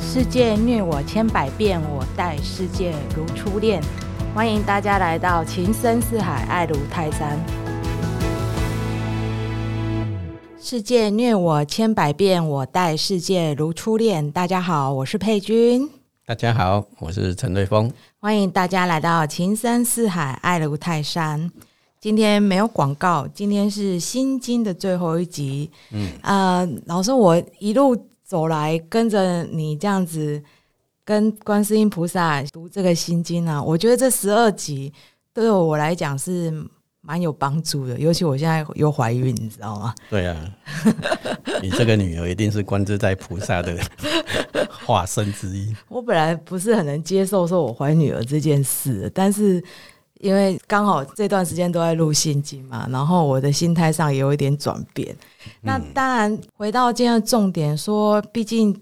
世界虐我千百遍，我待世界如初恋。欢迎大家来到情深似海，爱如泰山。世界虐我千百遍，我待世界如初恋。大家好，我是佩君。大家好，我是陈瑞峰。欢迎大家来到情深似海，爱如泰山。今天没有广告，今天是心经的最后一集。嗯，呃，老师，我一路走来跟着你这样子，跟观世音菩萨读这个心经啊，我觉得这十二集对我来讲是蛮有帮助的。尤其我现在又怀孕，你知道吗？对啊，你这个女儿一定是观自在菩萨的化身之一。我本来不是很能接受说我怀女儿这件事，但是。因为刚好这段时间都在录心经嘛，然后我的心态上也有一点转变。那当然，回到今天的重点，说毕竟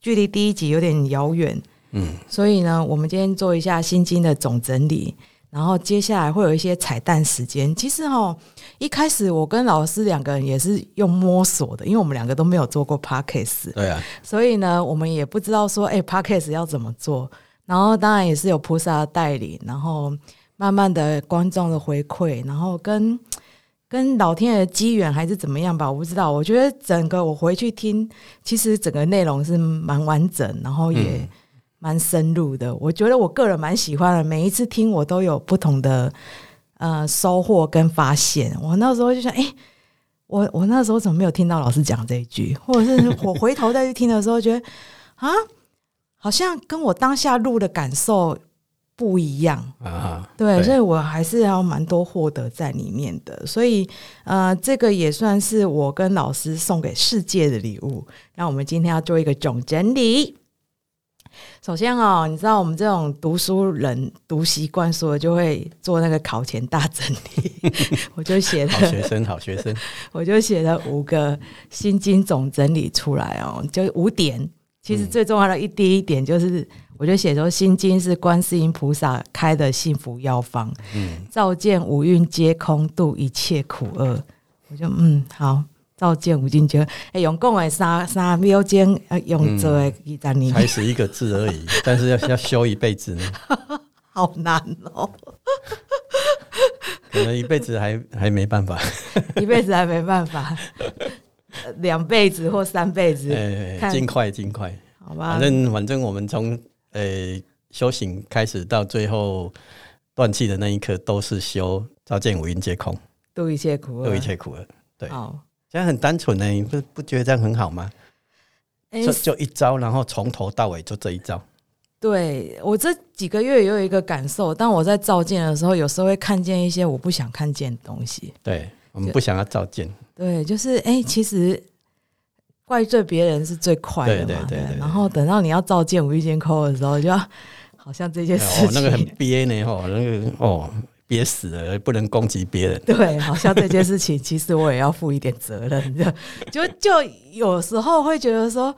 距离第一集有点遥远，嗯，所以呢，我们今天做一下心经的总整理，然后接下来会有一些彩蛋时间。其实哈，一开始我跟老师两个人也是用摸索的，因为我们两个都没有做过 podcast，对啊，所以呢，我们也不知道说，哎，podcast 要怎么做。然后当然也是有菩萨的带领，然后。慢慢的，观众的回馈，然后跟跟老天爷的机缘还是怎么样吧，我不知道。我觉得整个我回去听，其实整个内容是蛮完整，然后也蛮深入的。我觉得我个人蛮喜欢的，每一次听我都有不同的呃收获跟发现。我那时候就想，哎，我我那时候怎么没有听到老师讲这一句？或者是我 回头再去听的时候，觉得啊，好像跟我当下录的感受。不一样啊，对，所以我还是要蛮多获得在里面的，所以呃，这个也算是我跟老师送给世界的礼物。那我们今天要做一个总整理。首先哦，你知道我们这种读书人读习惯，所以就会做那个考前大整理。我就写了好学生，好学生，我就写了五个心经总整理出来哦，就五点。其实最重要的一第一点就是。我就写说，《心经》是观世音菩萨开的幸福药方，嗯，照见五蕴皆空，度一切苦厄。我就嗯好，照见五蕴皆，哎，用共诶三三秒间，呃，用这个一张你才十一个字而已，但是要要修一辈子呢，好难哦，可能一辈子还还没办法，一辈子还没办法，两辈子或三辈子，尽快尽快，好吧，反正反正我们从。呃，修行开始到最后断气的那一刻，都是修照见五蕴皆空，度一切苦，度一切苦厄。对，这样很单纯呢，你不不觉得这样很好吗？就就一招，然后从头到尾就这一招。对我这几个月也有一个感受，当我在照见的时候，有时候会看见一些我不想看见的东西。对我们不想要照见。对，就是哎，其实。怪罪别人是最快的嘛？对，然后等到你要召见无意间扣的时候，就要好像这件事情，那个很憋呢，哦，那个哦憋死了，不能攻击别人。对，好像这件事情，其实我也要负一点责任，就就有时候会觉得说。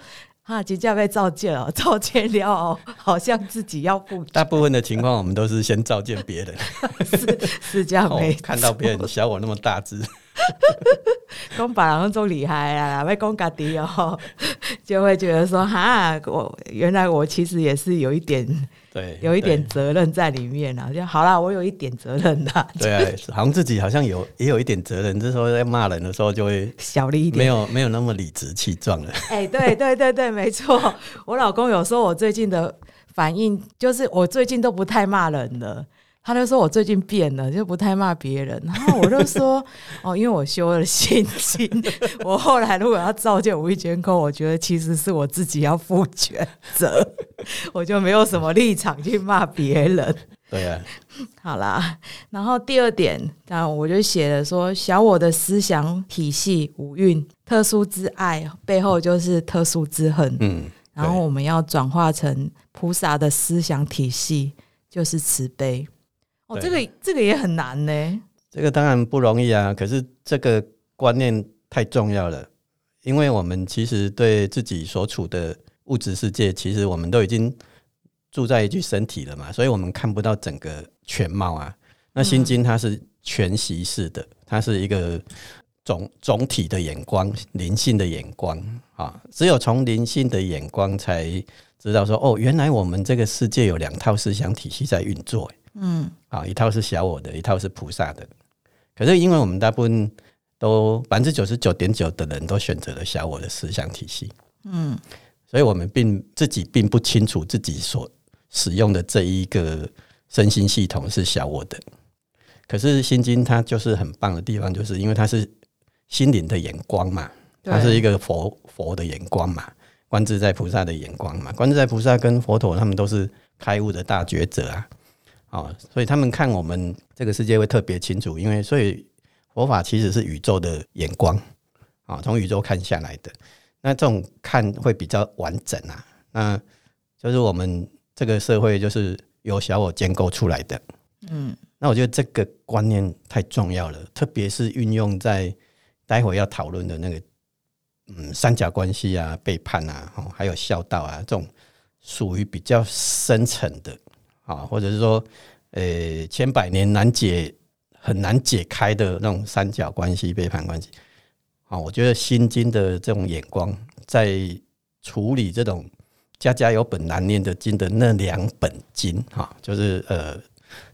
啊，即将被召见了，召见了，好像自己要负。大部分的情况，我们都是先召见别人，是是这样没？看到别人小我那么大只，讲别人都厉害啊，要讲家己哦，就会觉得说，哈，我原来我其实也是有一点。对，有一点责任在里面啊，就好啦，我有一点责任的。对啊，好像自己好像有也有一点责任，这时候在骂人的时候就会小了一点，没有没有那么理直气壮了。哎，对对对对，没错。我老公有说我最近的反应就是我最近都不太骂人了。他就说我最近变了，就不太骂别人。然后我就说 哦，因为我修了心经，我后来如果要造见无意间空，我觉得其实是我自己要负全责，我就没有什么立场去骂别人。对啊，好啦。然后第二点，那我就写了说，小我的思想体系五蕴特殊之爱背后就是特殊之恨。嗯，然后我们要转化成菩萨的思想体系，就是慈悲。哦，这个这个也很难呢。这个当然不容易啊，可是这个观念太重要了，因为我们其实对自己所处的物质世界，其实我们都已经住在一具身体了嘛，所以我们看不到整个全貌啊。那心经它是全息式的，它是一个总总体的眼光、灵性的眼光啊，只有从灵性的眼光才知道说，哦，原来我们这个世界有两套思想体系在运作，嗯，啊，一套是小我的，一套是菩萨的。可是因为我们大部分都百分之九十九点九的人都选择了小我的思想体系，嗯，所以我们并自己并不清楚自己所使用的这一个身心系统是小我的。可是心经它就是很棒的地方，就是因为它是心灵的眼光嘛，它是一个佛佛的眼光嘛，观自在菩萨的眼光嘛，观自在菩萨跟佛陀他们都是开悟的大觉者啊，啊，所以他们看我们这个世界会特别清楚，因为所以佛法其实是宇宙的眼光啊，从宇宙看下来的，那这种看会比较完整啊，那就是我们这个社会就是由小我建构出来的，嗯。那我觉得这个观念太重要了，特别是运用在待会要讨论的那个嗯三角关系啊、背叛啊、哦还有孝道啊这种属于比较深层的啊，或者是说呃千百年难解、很难解开的那种三角关系、背叛关系啊，我觉得《心经》的这种眼光在处理这种家家有本难念的经的那两本经哈，就是呃。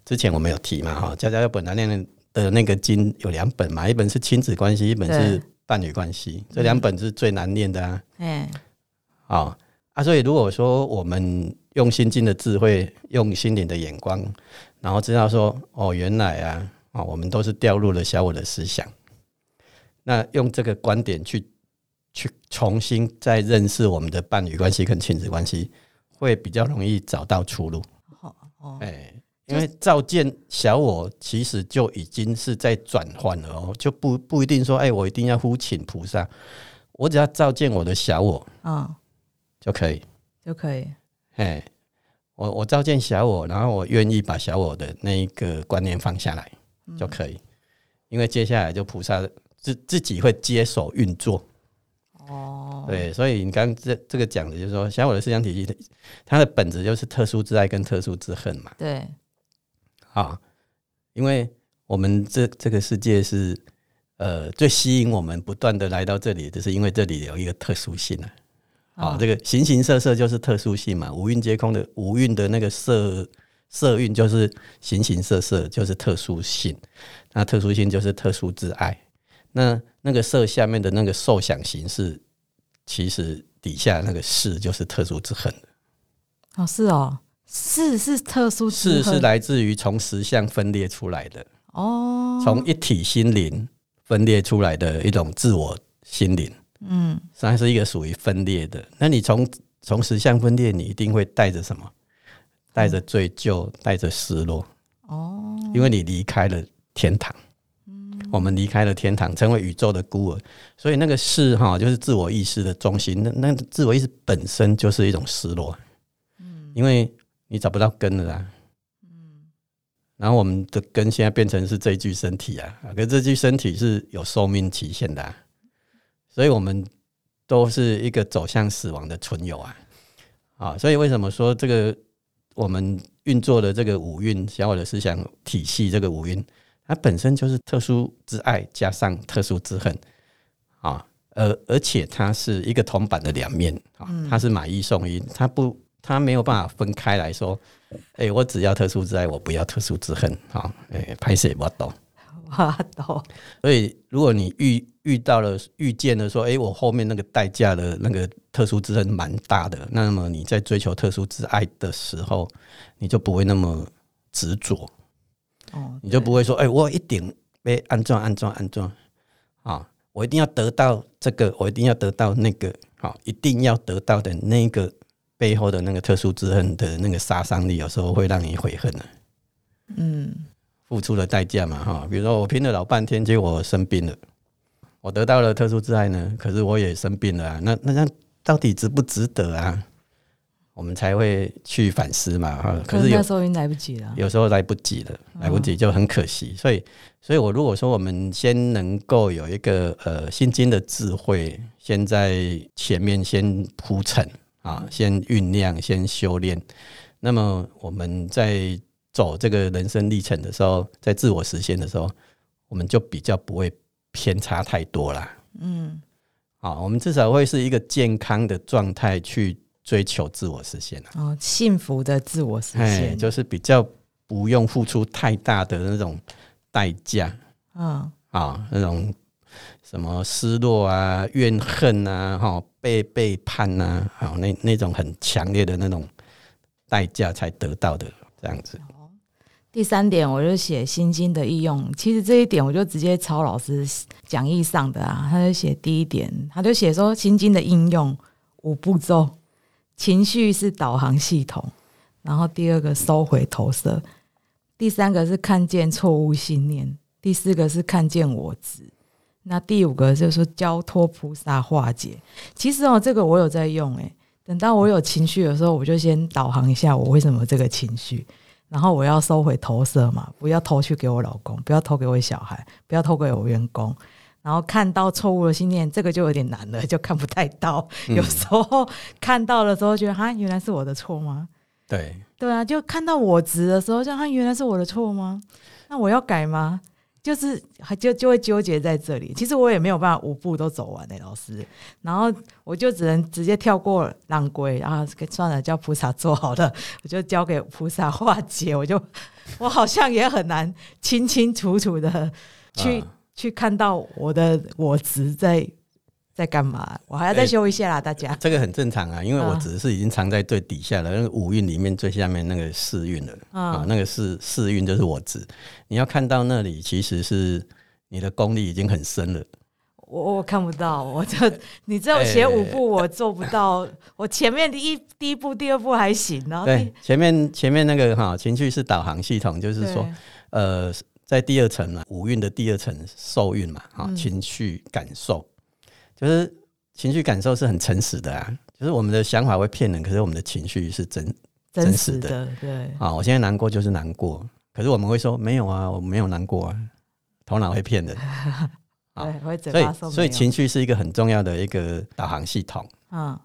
之前我们有提嘛哈，家家有本难念的那个经有两本嘛，一本是亲子关系，一本是伴侣关系，这两本是最难念的啊。嗯，啊啊，所以如果说我们用心经的智慧，用心灵的眼光，然后知道说哦，原来啊啊，我们都是掉入了小我的思想，那用这个观点去去重新再认识我们的伴侣关系跟亲子关系，会比较容易找到出路。好哦，哎。因为照见小我，其实就已经是在转换了哦，就不不一定说，哎，我一定要呼请菩萨，我只要照见我的小我，啊，就可以，就可以，哎，我我召见小我，然后我愿意把小我的那一个观念放下来，就可以，因为接下来就菩萨自自己会接手运作，哦，对，所以你刚这这个讲的就是说，小我的思想体系，它的本质就是特殊之爱跟特殊之恨嘛，对。啊，因为我们这这个世界是呃最吸引我们不断的来到这里，就是因为这里有一个特殊性啊。啊，这个形形色色就是特殊性嘛，五蕴皆空的五蕴的那个色色蕴就是形形色色，就是特殊性。那特殊性就是特殊之爱。那那个色下面的那个受想形式，其实底下那个是就是特殊之恨哦，是哦。是是特殊，是是来自于从实相分裂出来的哦，从一体心灵分裂出来的一种自我心灵，嗯，实际上是一个属于分裂的。那你从从实相分裂，你一定会带着什么？带着罪疚，带着失落哦，因为你离开了天堂，我们离开了天堂，成为宇宙的孤儿，所以那个是哈，就是自我意识的中心。那那自我意识本身就是一种失落，嗯，因为。你找不到根了啦，嗯，然后我们的根现在变成是这具身体啊，可是这具身体是有寿命期限的，所以我们都是一个走向死亡的存有啊，啊，所以为什么说这个我们运作的这个五蕴小我的思想体系，这个五蕴它本身就是特殊之爱加上特殊之恨。啊，而而且它是一个铜板的两面。啊，它是买一送一，它不。它没有办法分开来说，哎，我只要特殊之爱，我不要特殊之恨，啊，哎，拍摄我懂，我懂。所以，如果你遇遇到了、遇见了说，哎，我后面那个代价的那个特殊之恨蛮大的，那么你在追求特殊之爱的时候，你就不会那么执着，哦，你就不会说，哎，我一定被安装、安装、安装，啊，我一定要得到这个，我一定要得到那个，好，一定要得到的那个。背后的那个特殊之恨的那个杀伤力，有时候会让你悔恨的。嗯，付出了代价嘛，哈，比如说我拼了老半天，结果我生病了，我得到了特殊之爱呢，可是我也生病了啊，那那那到底值不值得啊？我们才会去反思嘛，哈。可是有时候已经来不及了，有时候来不及了，来不及就很可惜。所以，所以我如果说我们先能够有一个呃心经的智慧，先在前面先铺陈。啊，先酝酿，先修炼。那么我们在走这个人生历程的时候，在自我实现的时候，我们就比较不会偏差太多啦。嗯，好，我们至少会是一个健康的状态去追求自我实现哦，幸福的自我实现，就是比较不用付出太大的那种代价。嗯，啊，那种什么失落啊、怨恨啊、哈被背叛呐，好那那种很强烈的那种代价才得到的这样子。第三点，我就写《心经》的应用。其实这一点，我就直接抄老师讲义上的啊。他就写第一点，他就写说，《心经》的应用五步骤：情绪是导航系统，然后第二个收回投射，第三个是看见错误信念，第四个是看见我执，那第五个就是说交托菩萨化解。其实哦，这个我有在用诶。等到我有情绪的时候，我就先导航一下我为什么这个情绪。然后我要收回投射嘛，不要投去给我老公，不要投给我小孩，不要投给我员工。然后看到错误的信念，这个就有点难了，就看不太到。有时候看到的时候，觉得哈，原来是我的错吗？对对啊，就看到我值的时候，就哈，原来是我的错吗？那我要改吗？就是还就就会纠结在这里，其实我也没有办法五步都走完呢，老师。然后我就只能直接跳过浪龟，然后算了，叫菩萨做好了，我就交给菩萨化解。我就我好像也很难清清楚楚的去去看到我的我执在。在干嘛？我还要再修一下啦，大家。这个很正常啊，因为我只是已经藏在最底下了，那个五运里面最下面那个四运了啊，那个四四运就是我执。你要看到那里，其实是你的功力已经很深了。我我看不到，我这你这样写五步，我做不到。我前面第一第一步、第二步还行呢。对，前面前面那个哈情绪是导航系统，就是说，呃，在第二层嘛，五运的第二层受运嘛，哈，情绪感受。就是情绪感受是很诚实的啊，就是我们的想法会骗人，可是我们的情绪是真真实的。对啊，我现在难过就是难过，可是我们会说没有啊，我没有难过啊，头脑会骗人。对，所以所以情绪是一个很重要的一个导航系统。嗯，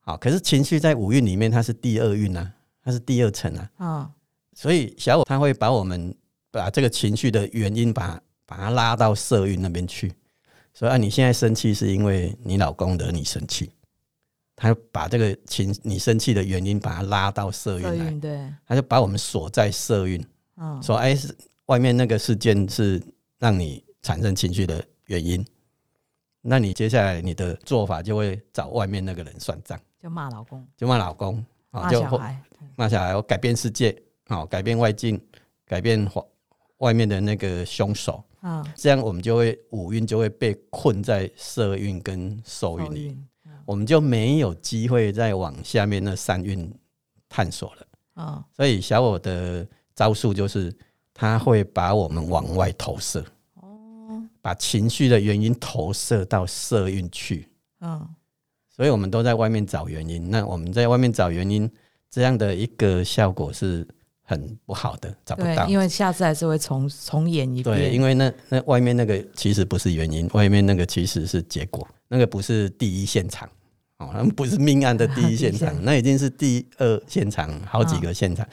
好，可是情绪在五运里面，它是第二运啊，它是第二层啊。嗯，所以小我他会把我们把这个情绪的原因，把把它拉到色蕴那边去。所以啊，你现在生气是因为你老公惹你生气，他把这个情你生气的原因把它拉到色运来，对，他就把我们锁在色蕴，嗯，说哎是外面那个事件是让你产生情绪的原因，那你接下来你的做法就会找外面那个人算账，就骂老公，就骂老公，骂小孩，骂小孩，我改变世界，好改变外境，改变外外面的那个凶手。啊，这样我们就会五蕴就会被困在色运跟受运里，我们就没有机会再往下面那三蕴探索了。啊，所以小我的招数就是他会把我们往外投射，哦，把情绪的原因投射到色运去。嗯，所以我们都在外面找原因。那我们在外面找原因，这样的一个效果是。很不好的，找不到，因为下次还是会重重演一遍。对，因为那那外面那个其实不是原因，外面那个其实是结果，那个不是第一现场哦，那不是命案的第一现场，那已经是第二现场，好几个现场。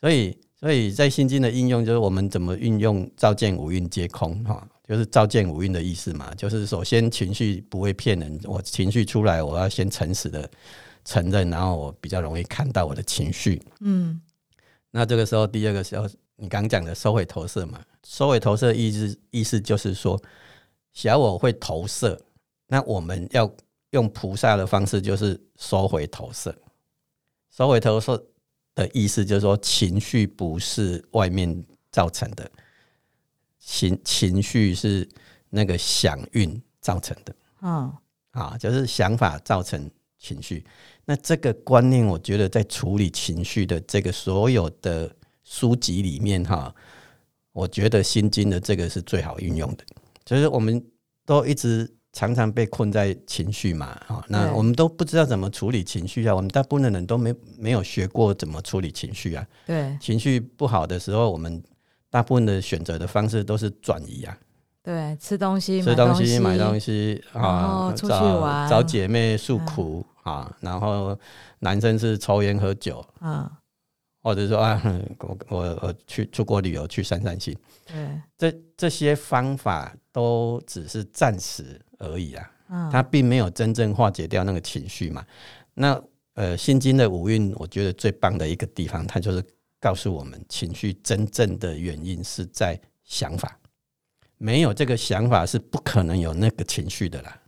所以，所以在心经的应用，就是我们怎么运用照见五蕴皆空哈，就是照见五蕴的意思嘛，就是首先情绪不会骗人，我情绪出来，我要先诚实的承认，然后我比较容易看到我的情绪，嗯。那这个时候，第二个时候，你刚讲的收回投射嘛？收回投射意思意思就是说，小我会投射，那我们要用菩萨的方式，就是收回投射。收回投射的意思就是说，情绪不是外面造成的，情情绪是那个想运造成的。嗯，啊，就是想法造成情绪。那这个观念，我觉得在处理情绪的这个所有的书籍里面，哈，我觉得《心经》的这个是最好运用的。就是我们都一直常常被困在情绪嘛，哈，那我们都不知道怎么处理情绪啊。我们大部分的人都没没有学过怎么处理情绪啊。对，情绪不好的时候，我们大部分的选择的方式都是转移啊。对，吃东西、吃东西、买东西啊，出去玩，找姐妹诉苦。啊，然后男生是抽烟喝酒，啊，或者说啊，我我我去出国旅游去散散心，对，这这些方法都只是暂时而已啊，嗯，它并没有真正化解掉那个情绪嘛。那呃，心经的五蕴，我觉得最棒的一个地方，它就是告诉我们，情绪真正的原因是在想法，没有这个想法是不可能有那个情绪的啦，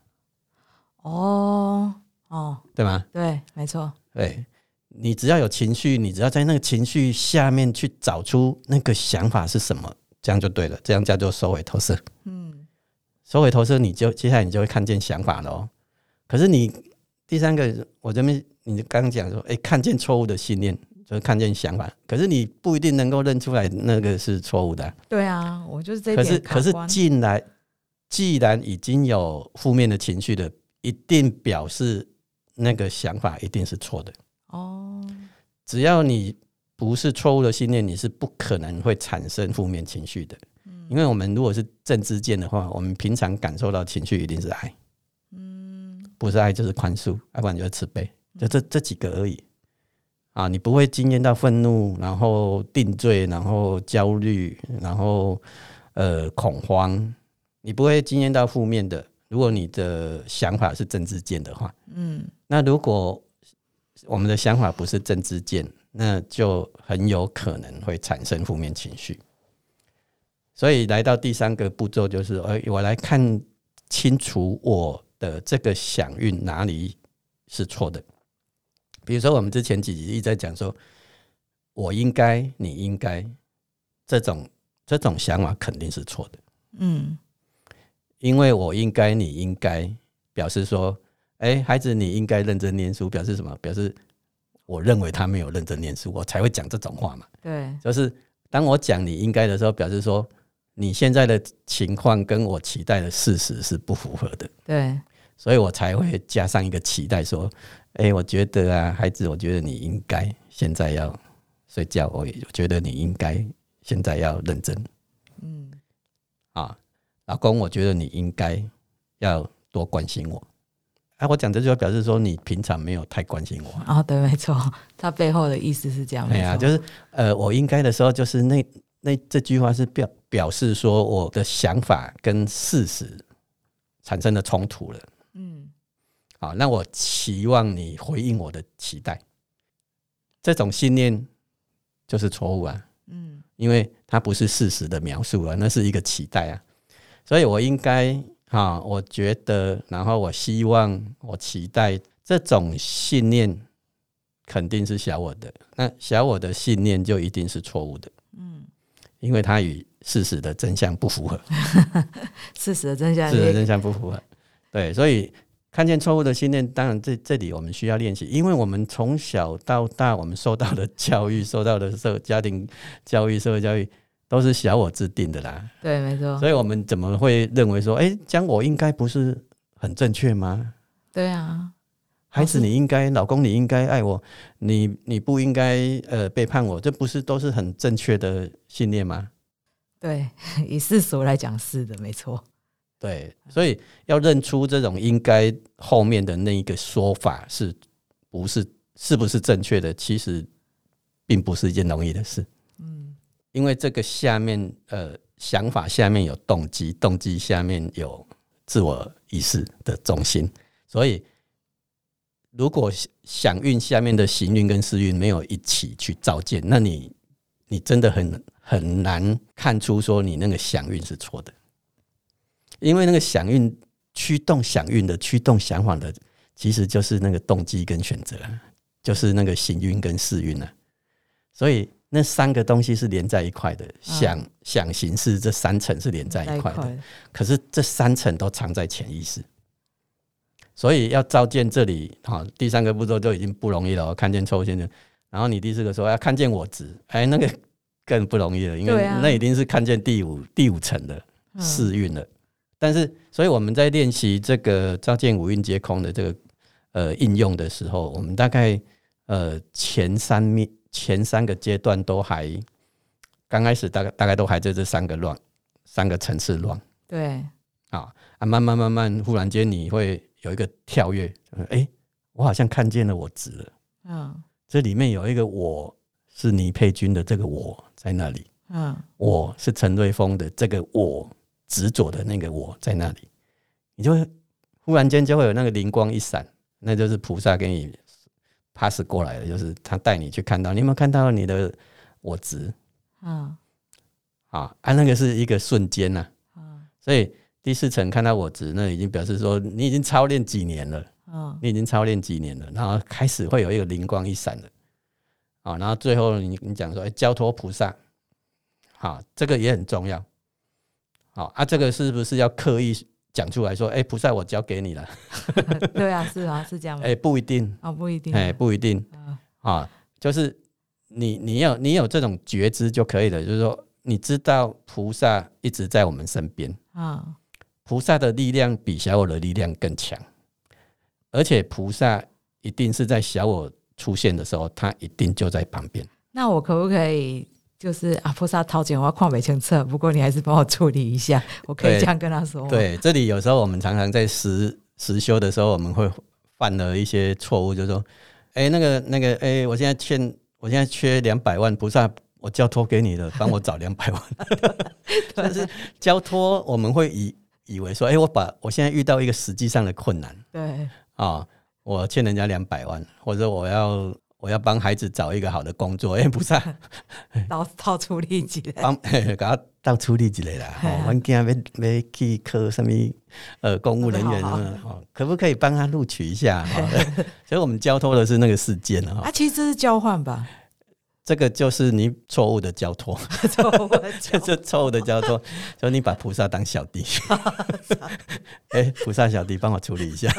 哦哦，对吗？对，没错，对，你只要有情绪，你只要在那个情绪下面去找出那个想法是什么，这样就对了，这样叫做收尾投射。嗯，收尾投射，你就接下来你就会看见想法了哦。可是你第三个，我这边你刚刚讲说，哎，看见错误的信念，就是看见想法，可是你不一定能够认出来那个是错误的啊。对啊，我就是这一可是可是进来，既然已经有负面的情绪的，一定表示那个想法一定是错的。哦，只要你不是错误的信念，你是不可能会产生负面情绪的。嗯因为我们如果是正知见的话，我们平常感受到情绪一定是爱，嗯，不是爱就是宽恕，要不然就是慈悲，就这这几个而已。啊，你不会经验到愤怒，然后定罪，然后焦虑，然后呃恐慌，你不会经验到负面的。如果你的想法是正知见的话，嗯，那如果我们的想法不是正知见，那就很有可能会产生负面情绪。所以来到第三个步骤，就是呃，我来看清楚我的这个响运哪里是错的。比如说，我们之前几集一直在讲说，我应该，你应该，这种这种想法肯定是错的。嗯，因为我应该，你应该，表示说，哎、孩子你应该认真念书，表示什么？表示我认为他没有认真念书，我才会讲这种话嘛。对，就是当我讲你应该的时候，表示说你现在的情况跟我期待的事实是不符合的，对，所以我才会加上一个期待，说，哎、我觉得啊，孩子，我觉得你应该现在要睡觉，我也觉得你应该现在要认真。嗯，啊，老公，我觉得你应该要多关心我。啊，我讲这句话表示说你平常没有太关心我。哦，对，没错，他背后的意思是这样，对呀，没错，就是呃，我应该的时候，就是那那这句话是表表示说我的想法跟事实产生了冲突了。嗯，好，那我期望你回应我的期待，这种信念就是错误啊。嗯，因为它不是事实的描述啊，那是一个期待啊，所以我应该哈，我觉得，然后我希望，我期待这种信念肯定是小我的，那小我的信念就一定是错误的，嗯，因为它与事实的真相不符合，事实的真相，事实的真相不符合，对，所以。看见错误的信念，当然这这里我们需要练习，因为我们从小到大，我们受到的教育、受到的社家庭教育、社会教育，都是小我制定的啦。对，没错，所以我们怎么会认为说，哎、讲我应该不是很正确吗？对啊，孩子，你应该，老公你应该爱我，你你不应该呃背叛我，这不是都是很正确的信念吗？对，以世俗来讲是的，没错，对，所以要认出这种应该后面的那一个说法是不是是不是正确的，其实并不是一件容易的事。嗯，因为这个下面呃想法下面有动机，动机下面有自我意识的中心，所以如果想运下面的行运跟思运没有一起去照见，那你你真的很很难看出说你那个想运是错的，因为那个响运驱动响运的驱动想法的，其实就是那个动机跟选择啊，就是那个行运跟试运啊，所以那三个东西是连在一块的，想、想行事这三层是连在一块的，可是这三层都藏在潜意识，所以要照见这里，好，第三个步骤就已经不容易了哦。看见错误先生，然后你第四个说要看见我执，哎，那个更不容易了，因为那已经是看见第五第五层的试运了。但是，所以我们在练习这个照见五蕴皆空的这个呃应用的时候，我们大概呃前三面前三个阶段都还刚开始大概大概都还在这三个乱三个层次乱。对，啊啊，慢慢慢慢，忽然间你会有一个跳跃，哎、诶我好像看见了我值了，嗯，这里面有一个我是倪佩君的这个我在那里，嗯。我是陈瑞峰的这个我执着的那个我在那里，你就会忽然间就会有那个灵光一闪，那就是菩萨给你 pass 过来的，就是他带你去看到，你有没有看到你的我执？啊啊？啊，那个是一个瞬间呐、啊所以第四层看到我执，那已经表示说你已经操练几年了。啊你已经操练几年了，然后开始会有一个灵光一闪的，啊，然后最后你你讲说，哎、交托菩萨，好，这个也很重要，好啊，这个是不是要刻意讲出来说，哎、菩萨我交给你了，对啊，是啊，是这样吗？哎、？不一定，哦，不一定，哎、不一定嗯。啊，就是你你有你有这种觉知就可以了，就是说你知道菩萨一直在我们身边，嗯。菩萨的力量比小我的力量更强，而且菩萨一定是在小我出现的时候，他一定就在旁边。那我可不可以就是啊，菩萨掏钱，我要矿北清澈，不过你还是帮我处理一下，我可以对这样跟他说吗？对，这里有时候我们常常在实实修的时候，我们会犯了一些错误，就是说，哎、那个那个，哎、我现在欠，我现在缺两百万，菩萨。我交托给你了，帮我找两百万。但是交托，我们会以以为说，哎、我把我现在遇到一个实际上的困难，对啊、我欠人家两百万，或者我要我要帮孩子找一个好的工作，哎、不是、啊，掏掏出力气来，帮 给他到处理之类啦。哦，我今要要去考什么呃公务人员好好什么哦，可不可以帮他录取一下？哦、所以我们交托的是那个事件啊、啊，其实这是交换吧？这个就是你错误的交托，错误的 是错误的交托，所以你把菩萨当小弟。哎、菩萨小弟帮我处理一下。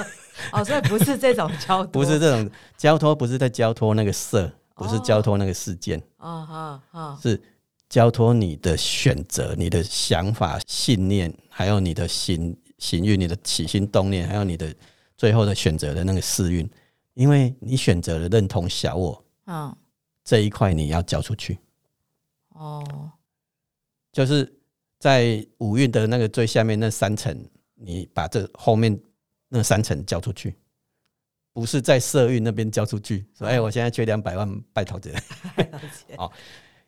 哦，所以不是这种交托。不是，这种交托，不是在交托那个色，不是哦交托那个事件。啊哈哈，是交托你的选择、你的想法、信念，还有你的行行运、你的起心动念，还有你的最后的选择的那个试运，因为你选择了认同小我嗯这一块，你要交出去，哦就是在五运的那个最下面那三层，你把这后面那三层交出去。不是在社运那边交出去，说哎，我现在缺两百万，拜托者。哦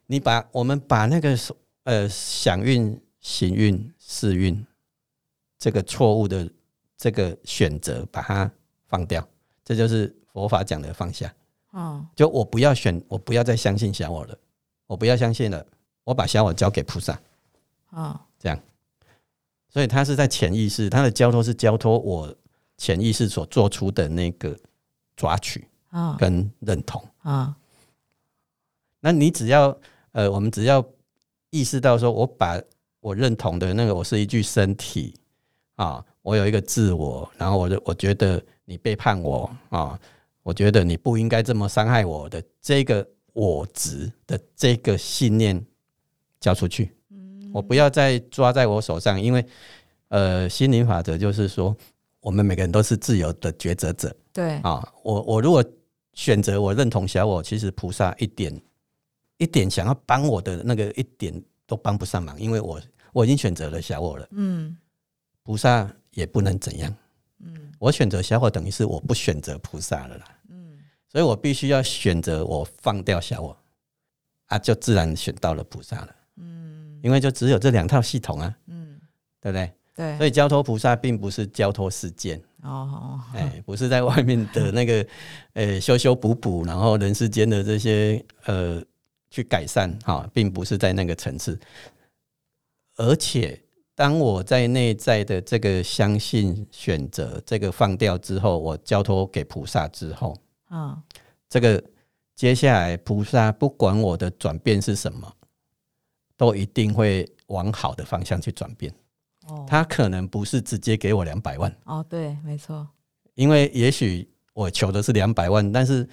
你把我们把那个呃想运、行运、事运这个错误的这个选择，把它放掉，这就是佛法讲的放下。嗯就我不要选，我不要再相信小我了，我不要相信了，我把小我交给菩萨。这样。所以他是在潜意识，他的交托是交托我潜意识所做出的那个抓取啊跟认同。嗯那你只要呃，我们只要意识到说，我把我认同的那个，我是一具身体啊，我有一个自我，然后我就我觉得你背叛我啊，我觉得你不应该这么伤害我的这个我执的这个信念交出去，我不要再抓在我手上，因为呃，心灵法则就是说，我们每个人都是自由的抉择者。对啊，我我如果选择我认同小我，其实菩萨一点一点想要帮我的那个一点都帮不上忙，因为我我已经选择了小我了，嗯菩萨也不能怎样。嗯我选择小我，等于是我不选择菩萨了啦，嗯所以我必须要选择我放掉小我，啊，就自然选到了菩萨了，嗯因为就只有这两套系统啊，嗯对不对？对，所以交托菩萨并不是交托世间，哦哎，不是在外面的那个，呃，修修补补，然后人世间的这些呃去改善哈、并不是在那个层次。而且，当我在内在的这个相信、选择、这个放掉之后，我交托给菩萨之后，嗯这个接下来菩萨不管我的转变是什么，都一定会往好的方向去转变。哦他可能不是直接给我两百万。哦对，没错，因为也许我求的是两百万，但是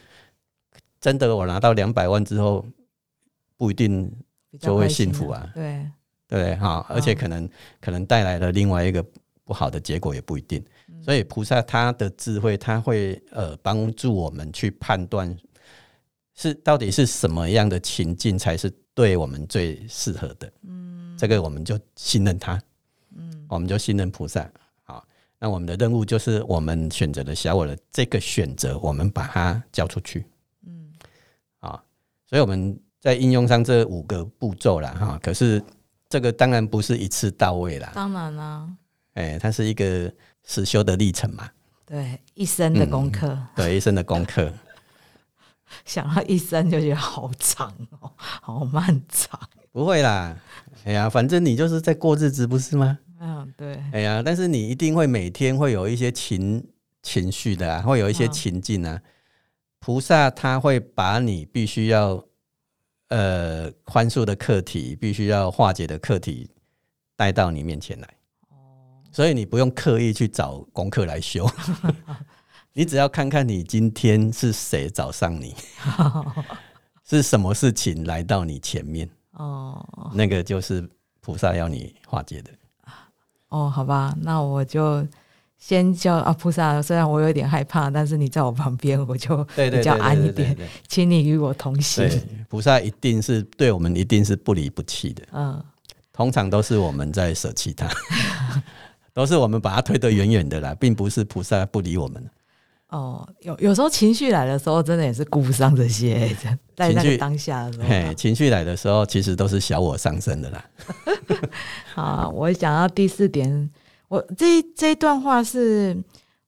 真的我拿到两百万之后，不一定就会幸福啊对，对不对？哈，而且可能、可能带来了另外一个不好的结果，也不一定。所以菩萨他的智慧，他会呃帮助我们去判断是到底是什么样的情境才是对我们最适合的。嗯，这个我们就信任他。嗯，我们就信任菩萨。好，那我们的任务就是我们选择了小我的这个选择，我们把它交出去。嗯，啊，所以我们在应用上这五个步骤了，哈。可是这个当然不是一次到位啦，当然啦，哎，它是一个实修的历程嘛，对，一生的功课，对，一生的功课。想到一生就觉得好长哦，好漫长。不会啦，哎呀，反正你就是在过日子，不是吗？嗯，对。哎呀，但是你一定会每天会有一些情情绪的啊，会有一些情境啊。菩萨他会把你必须要呃宽恕的课题，必须要化解的课题带到你面前来。哦，所以你不用刻意去找功课来修。你只要看看你今天是谁找上你，是什么事情来到你前面哦，那个就是菩萨要你化解的。哦，好吧，那我就先叫阿菩萨。虽然我有点害怕，但是你在我旁边，我就比较安一点。请你与我同行。菩萨一定是对我们一定是不离不弃的。嗯，通常都是我们在舍弃他，都是我们把他推得远远的啦，并不是菩萨不理我们。哦，有有时候情绪来的时候，真的也是顾不上这些，在那个当下的时候，情绪来的时候，其实都是小我上升的啦。好，我讲到第四点，我这这一段话是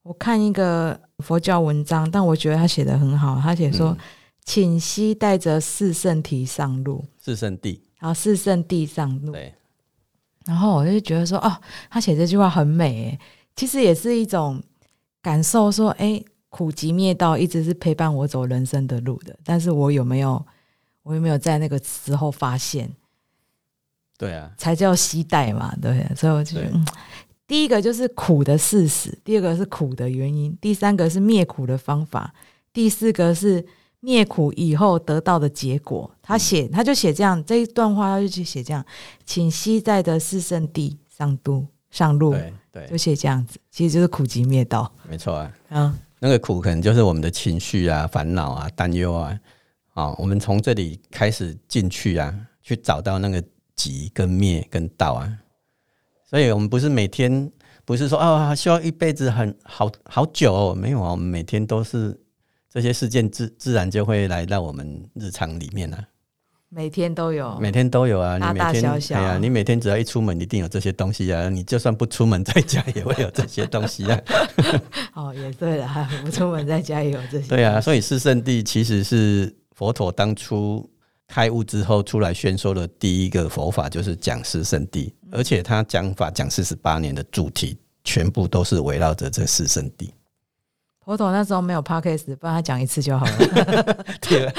我看一个佛教文章，但我觉得他写的很好。他写说：“请息带着四圣体上路，四圣地，然后四圣地上路。”对。然后我就觉得说，哦，他写这句话很美，其实也是一种感受，说，哎。苦集灭道一直是陪伴我走人生的路的，但是我有没有，我有没有在那个时候发现？对啊，才叫期待嘛，对。所以我就觉得，第一个就是苦的事实，第二个是苦的原因，第三个是灭苦的方法，第四个是灭苦以后得到的结果。他写，他就写这样这一段话，他就去写这样，请西在的四圣地上都上路，对，就写这样子，其实就是苦集灭道，没错啊，啊。那个苦可能就是我们的情绪啊、烦恼啊、担忧啊，啊，我们从这里开始进去啊，去找到那个集跟灭跟道啊，所以我们不是每天不是说啊，需要一辈子很好好久，没有啊，我们每天都是这些事件自自然就会来到我们日常里面啊。每天都有，每天都有啊！大大小小，哎呀，你每天只要一出门，一定有这些东西啊！你就算不出门，在家也会有这些东西啊！哦，也对了，不出门在家也有这些。对啊，所以四圣地其实是佛陀当初开悟之后出来宣说的第一个佛法，就是讲四圣地，而且他讲法讲四十八年的主题，全部都是围绕着这四圣地。佛陀那时候没有 podcast，不然他讲一次就好了。对。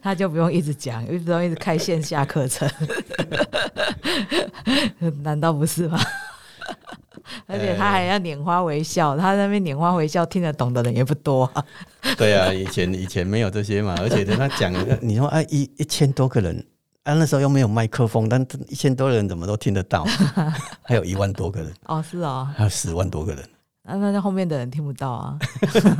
他就不用一直讲，一直都一直开线下课程，难道不是吗？而且他还要拈花微笑，他那边拈花微笑，听得懂的人也不多。对啊，以前以前没有这些嘛，而且等他讲，你说啊，一一千多个人啊，那时候又没有麦克风，但一千多人怎么都听得到？还有一万多个人哦，是哦，还有十万多个人，那那后面的人听不到啊。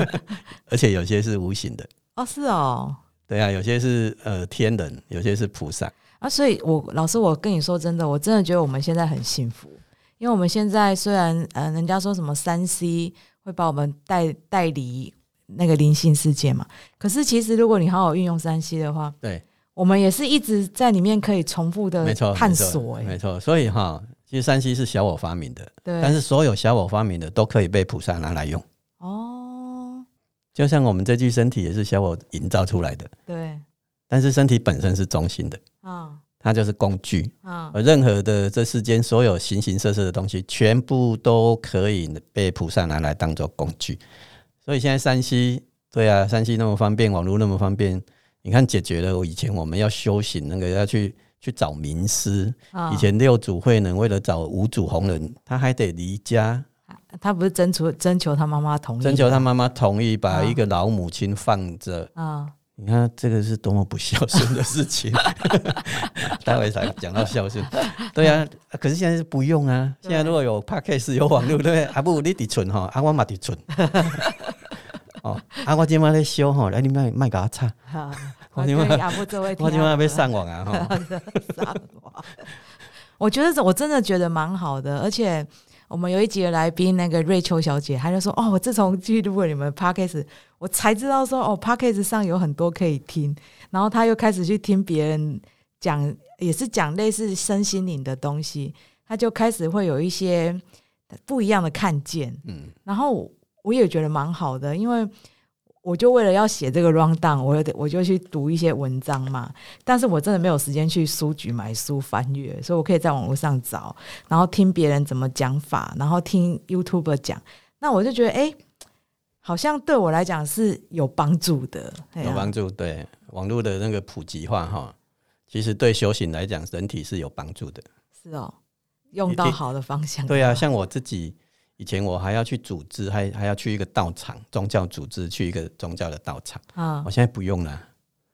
而且有些是无形的哦，是哦。对啊，有些是呃天人，有些是菩萨啊。所以，我老师，我跟你说真的，我真的觉得我们现在很幸福，因为我们现在虽然呃，人家说什么三 C 会把我们带带离那个灵性世界嘛，可是其实如果你好好运用三 C 的话，对，我们也是一直在里面可以重复的探索。没错，所以哈，其实山西是小我发明的，对，但是所有小我发明的都可以被菩萨拿来用。哦。就像我们这具身体也是小我营造出来的，对。但是身体本身是中心的，啊，它就是工具，啊。而任何的这世间所有形形色色的东西，全部都可以被菩萨拿来当做工具。所以现在山西，对啊，山西那么方便，网络那么方便，你看解决了我以前我们要修行那个要去去找名师，以前六祖慧能为了找五祖弘忍，他还得离家。他不是征求征求他妈妈同意，征求他妈妈同意把一个老母亲放着啊！你看这个是多么不孝顺的事情。待会才讲到孝顺，对啊，可是现在是不用啊。现在如果有 podcast 有网络，对不对？啊不，你得存哈，啊我嘛得存。哦，啊我今晚在修哈，来你卖卖给我今晚我今晚要上网啊 哈。上网，我觉得我真的觉得蛮好的，而且。我们有一集的来宾那个瑞秋小姐，她就说：“哦，我自从去录了你们 podcast，我才知道说哦，podcast 上有很多可以听。”然后她又开始去听别人讲，也是讲类似身心灵的东西，她就开始会有一些不一样的看见。嗯，然后我也觉得蛮好的，因为我就为了要写这个 round down，我我就去读一些文章嘛。但是我真的没有时间去书局买书翻阅，所以我可以在网络上找，然后听别人怎么讲法，然后听 YouTube 讲。那我就觉得，哎、好像对我来讲是有帮助的，有帮助。对网络的那个普及化哈，其实对修行来讲，整体是有帮助的。是哦，用到好的方向。对啊，像我自己以前我还要去组织，还还要去一个道场，宗教组织去一个宗教的道场，啊我现在不用了。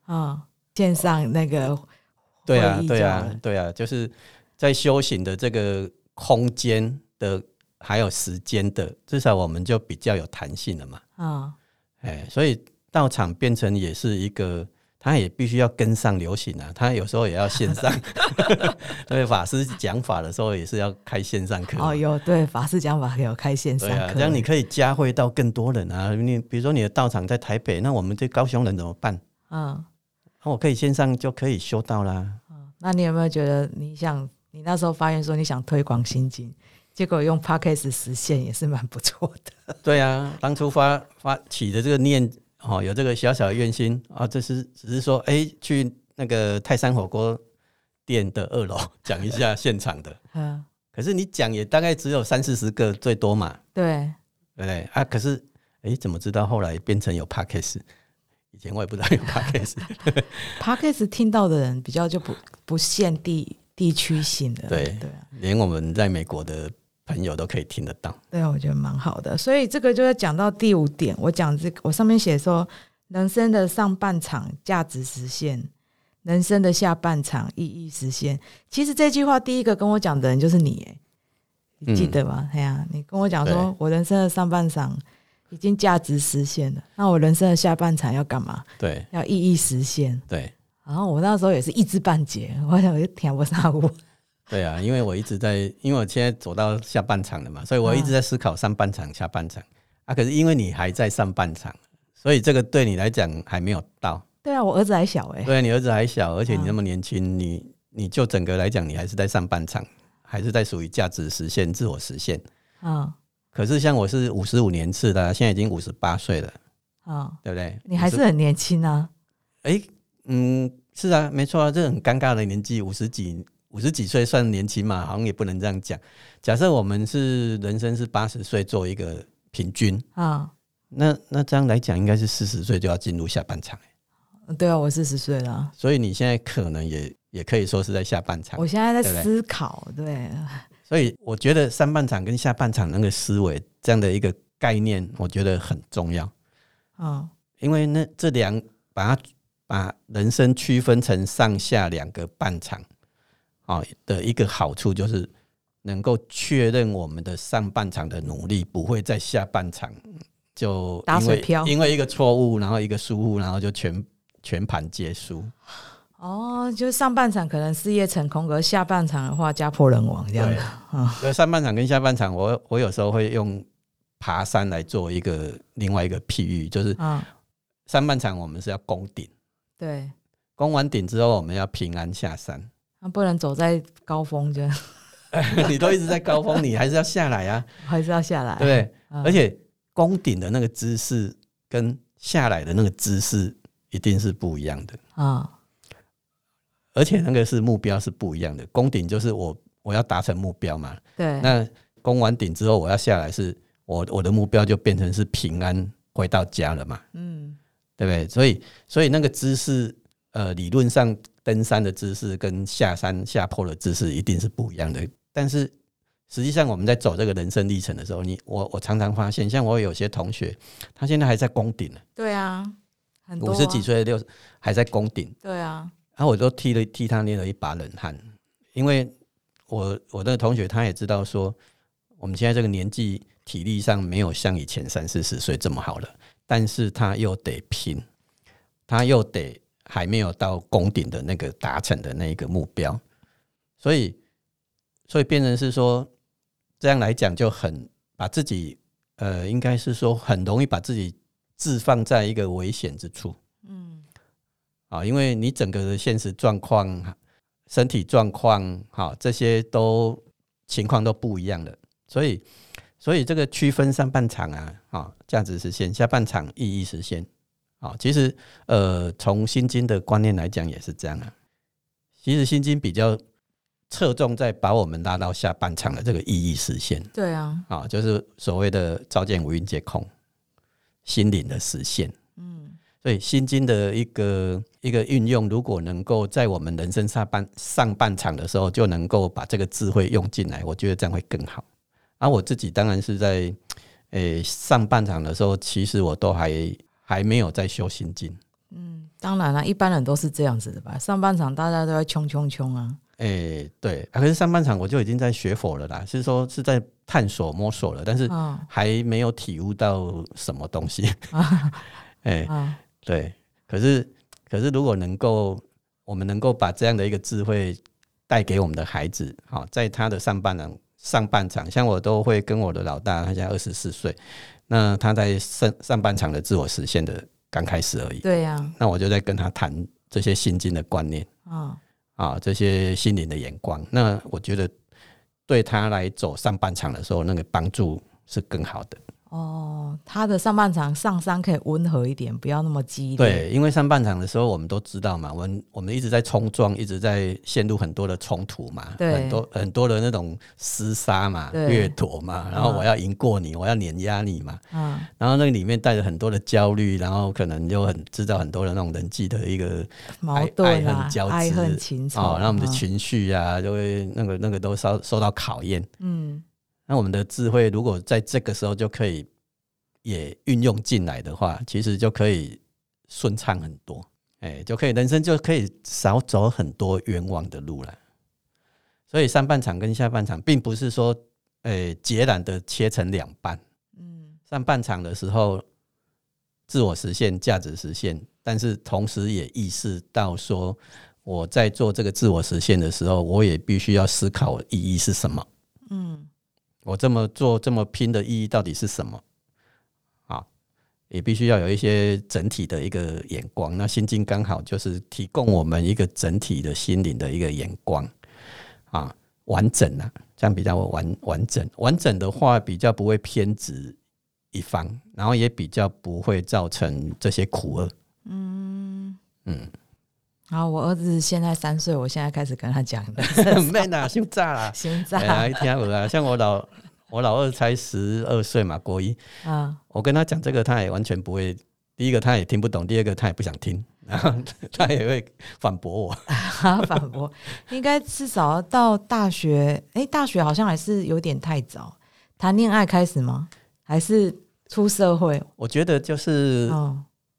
啊，线上那个 对啊对啊对啊，就是在修行的这个空间的，还有时间的，至少我们就比较有弹性了嘛。啊，哎，所以道场变成也是一个，它也必须要跟上流行啊，他有时候也要线上。对，法师讲法的时候也是要开线上课嘛。哦，有对法师讲法有开线上课，对啊，这样你可以加会到更多人啊。你比如说你的道场在台北，那我们这高雄人怎么办？嗯。那我可以线上就可以修道啦。那你有没有觉得你想你那时候发言说你想推广心经，结果用 podcast 实现也是蛮不错的。对啊，当初发发起的这个念，哦，有这个小小的愿心啊，这是只是说，哎、去那个泰山火锅店的二楼讲一下现场的，嗯，可是你讲也大概只有三四十个最多嘛，对，对不对啊？可是，哎、怎么知道后来变成有 podcast？以前我也不知道有 podcast，podcast 听到的人比较就不不限地地区性的，对对啊，连我们在美国的朋友都可以听得到。对啊，我觉得蛮好的。所以这个就要讲到第五点，我讲这个，我上面写说，人生的上半场价值实现，人生的下半场意义实现。其实这句话第一个跟我讲的人就是你，哎，你记得吗？哎呀、你跟我讲说我人生的上半场已经价值实现了，那我人生的下半场要干嘛？对要意义实现。对然后我那时候也是一知半解，我想我就填不上我。对啊，因为我一直在，因为我现在走到下半场了嘛，所以我一直在思考上半场、下半场啊。可是因为你还在上半场，所以这个对你来讲还没有到。对啊，我儿子还小哎、对啊你儿子还小，而且你那么年轻，你你就整个来讲，你还是在上半场，还是在属于价值实现、自我实现。嗯可是像我是五十五年次的啊，现在已经五十八岁了，嗯，对不对？你还是很年轻啊。哎、嗯，是啊，没错啊，这很尴尬的年纪，五十几五十几岁算年轻嘛，好像也不能这样讲。假设我们是人生是八十岁做一个平均，啊、那那这样来讲，应该是四十岁就要进入下半场，嗯，对啊，我四十岁了，所以你现在可能也也可以说是在下半场我。现在在思考，对，所以我觉得上半场跟下半场那个思维这样的一个概念，我觉得很重要。嗯因为那这两把它把人生区分成上下两个半场，啊、的一个好处就是能够确认我们的上半场的努力不会在下半场就打水漂因为一个错误，然后一个疏忽，然后就全全盘皆输。哦，就是上半场可能事业成功，而下半场的话家破人亡这样的，啊所以上半场跟下半场，我我有时候会用爬山来做一个另外一个譬喻，就是嗯，上半场我们是要攻顶，对，攻完顶之后我们要平安下山。那不能走在高峰，就 你都一直在高峰，你还是要下来啊，还是要下来，对不对？嗯。而且攻顶的那个姿势跟下来的那个姿势一定是不一样的，啊，而且那个是目标是不一样的。攻顶就是我我要达成目标嘛，对，那攻完顶之后我要下来是，我我的目标就变成是平安回到家了嘛，嗯。对不对？所以所以那个姿势，呃，理论上登山的姿势跟下山下坡的姿势一定是不一样的。但是实际上我们在走这个人生历程的时候，你我我常常发现，像我有些同学，他现在还在攻顶呢，对啊，很多。啊五十几，岁六还在攻顶，对啊，然后我都替了替他捏了一把冷汗，因为我我的同学他也知道说，我们现在这个年纪体力上没有像以前三四十岁这么好了，但是他又得拼，他又得还没有到攻顶的那个达成的那一个目标，所以所以变成是说，这样来讲就很把自己呃，应该是说很容易把自己置放在一个危险之处。嗯，啊，因为你整个的现实状况、身体状况，好这些都情况都不一样的，所以所以这个区分上半场啊，啊价值实现，下半场意义实现。啊，其实呃，从心经的观念来讲也是这样啊。其实心经比较侧重在把我们拉到下半场的这个意义实现。对啊，啊，就是所谓的照见五蕴皆空，心灵的实现。嗯，所以心经的一个一个运用，如果能够在我们人生上半上半场的时候，就能够把这个智慧用进来，我觉得这样会更好。而我自己当然是在诶上半场的时候，其实我都还。还没有在修心经，嗯，当然了，一般人都是这样子的吧。上半场大家都在冲冲冲啊，哎，对，可是上半场我就已经在学佛了啦，是说是在探索摸索了，但是还没有体悟到什么东西。哎，对，可是可是如果能够，我们能够把这样的一个智慧带给我们的孩子，好，在他的上半场上半场，像我都会跟我的老大，他现在二十四岁。那他在上上半场的自我实现的刚开始而已。对呀。那我就在跟他谈这些心经的观念啊啊，这些心灵的眼光。那我觉得对他来走上半场的时候，那个帮助是更好的。哦，他的上半场上山可以温和一点，不要那么激烈。对，因为上半场的时候，我们都知道嘛，我们我们一直在冲撞，一直在陷入很多的冲突嘛，很多很多的那种厮杀嘛、掠夺嘛，然后我要赢过你，我要碾压你嘛，嗯，然后那个里面带着很多的焦虑，然后可能就很制造很多的那种人际的一个矛盾啊、爱恨情仇，哦，让我们的情绪啊，就会那个那个都受受到考验，嗯。那我们的智慧，如果在这个时候就可以也运用进来的话，其实就可以顺畅很多，哎，就可以人生就可以少走很多冤枉的路了。所以上半场跟下半场，并不是说，诶，截然的切成两半。嗯，上半场的时候，自我实现、价值实现，但是同时也意识到说，我在做这个自我实现的时候，我也必须要思考意义是什么。嗯。我这么做这么拼的意义到底是什么？啊，也必须要有一些整体的一个眼光。那心经刚好就是提供我们一个整体的心灵的一个眼光啊，完整啊，这样比较完完整。完整的话，比较不会偏执一方，然后也比较不会造成这些苦厄。嗯嗯。好，我儿子现在三岁，我现在开始跟他讲的。没呐，先炸了，先炸。哎，一听我啊，像我老我老二才十二岁嘛，国一。啊，我跟他讲这个，他也完全不会。第一个他也听不懂，第二个他也不想听，然后 他也会反驳我。反驳？应该至少到大学？哎，大学好像还是有点太早。谈恋爱开始吗？还是出社会？我觉得就是，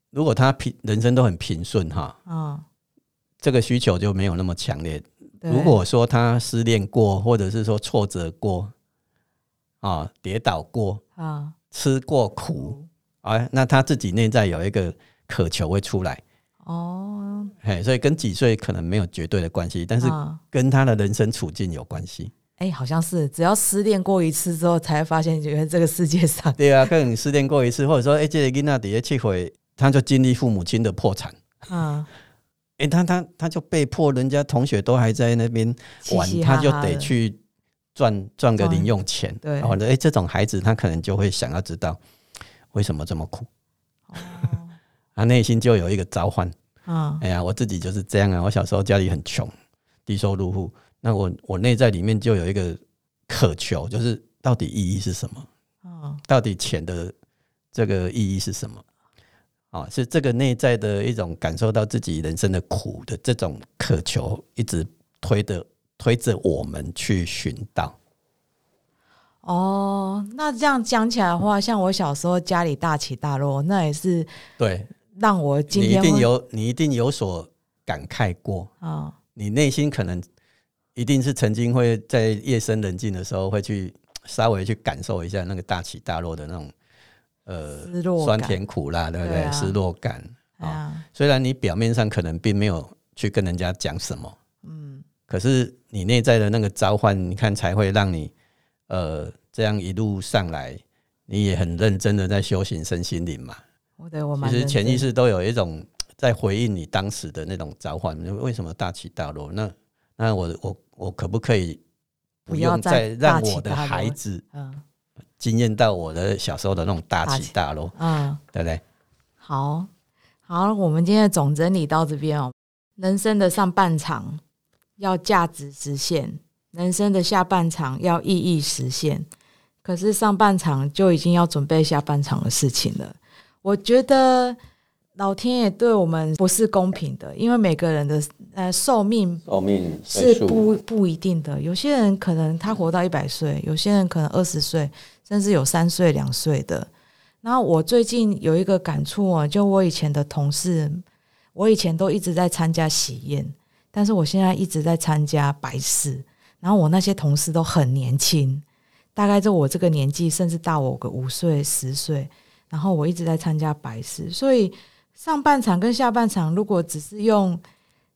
如果他平人生都很平顺哈。嗯。这个需求就没有那么强烈。如果说他失恋过，或者是说挫折过，啊，跌倒过，啊，吃过苦，啊，那他自己内在有一个渴求会出来。哦，嘿，所以跟几岁可能没有绝对的关系，但是跟他的人生处境有关系。哎，好像是，只要失恋过一次之后，才发现原来这个世界上，对啊，可能失恋过一次，或者说，哎，这个囡仔底下去回，他就经历父母亲的破产。嗯。哎，他他他就被迫，人家同学都还在那边玩，他就得去赚赚个零用钱。对，或者哎，这种孩子他可能就会想要知道为什么这么苦。哦，他内心就有一个召唤。嗯，哎呀，我自己就是这样啊。我小时候家里很穷，低收入户，那我我内在里面就有一个渴求，就是到底意义是什么？哦，到底钱的这个意义是什么？啊，是这个内在的一种感受到自己人生的苦的这种渴求，一直推的推着我们去寻道。哦，那这样讲起来的话，像我小时候家里大起大落，那也是对让我今天一定有你一定有所感慨过啊。你内心可能一定是曾经会在夜深人静的时候，会去稍微去感受一下那个大起大落的那种。呃，酸甜苦辣，对不对？失落感啊，虽然你表面上可能并没有去跟人家讲什么，嗯，可是你内在的那个召唤，你看才会让你呃，这样一路上来，你也很认真的在修行身心灵嘛。我对我其实潜意真识都有一种在回应你当时的那种召唤，为什么大起大落？那那我我我可不可以不要用再让我的孩子嗯经验到我的小时候的那种大大起起大落，嗯。对不对？好好，我们今天的总整理到这边哦。人生的上半场要价值实现，人生的下半场要意义实现。可是上半场就已经要准备下半场的事情了。我觉得老天爷对我们不是公平的，因为每个人的呃寿命寿命是不不一定的。有些人可能他活到一百岁，有些人可能二十岁，甚至有三岁、两岁的。然后我最近有一个感触啊，就我以前的同事，我以前都一直在参加喜宴，但是我现在一直在参加白事。然后我那些同事都很年轻，大概就我这个年纪，甚至大我个五岁、十岁。然后我一直在参加白事，所以上半场跟下半场，如果只是用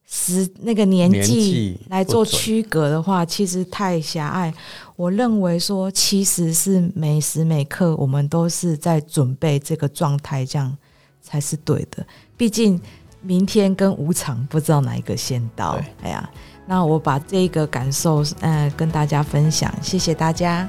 时那个年年纪纪来做区隔的话，其实太狭隘。我认为说，其实是每时每刻我们都是在准备这个状态，这样才是对的。毕竟明天跟无常不知道哪一个先到。哎呀，那我把这个感受呃跟大家分享，谢谢大家。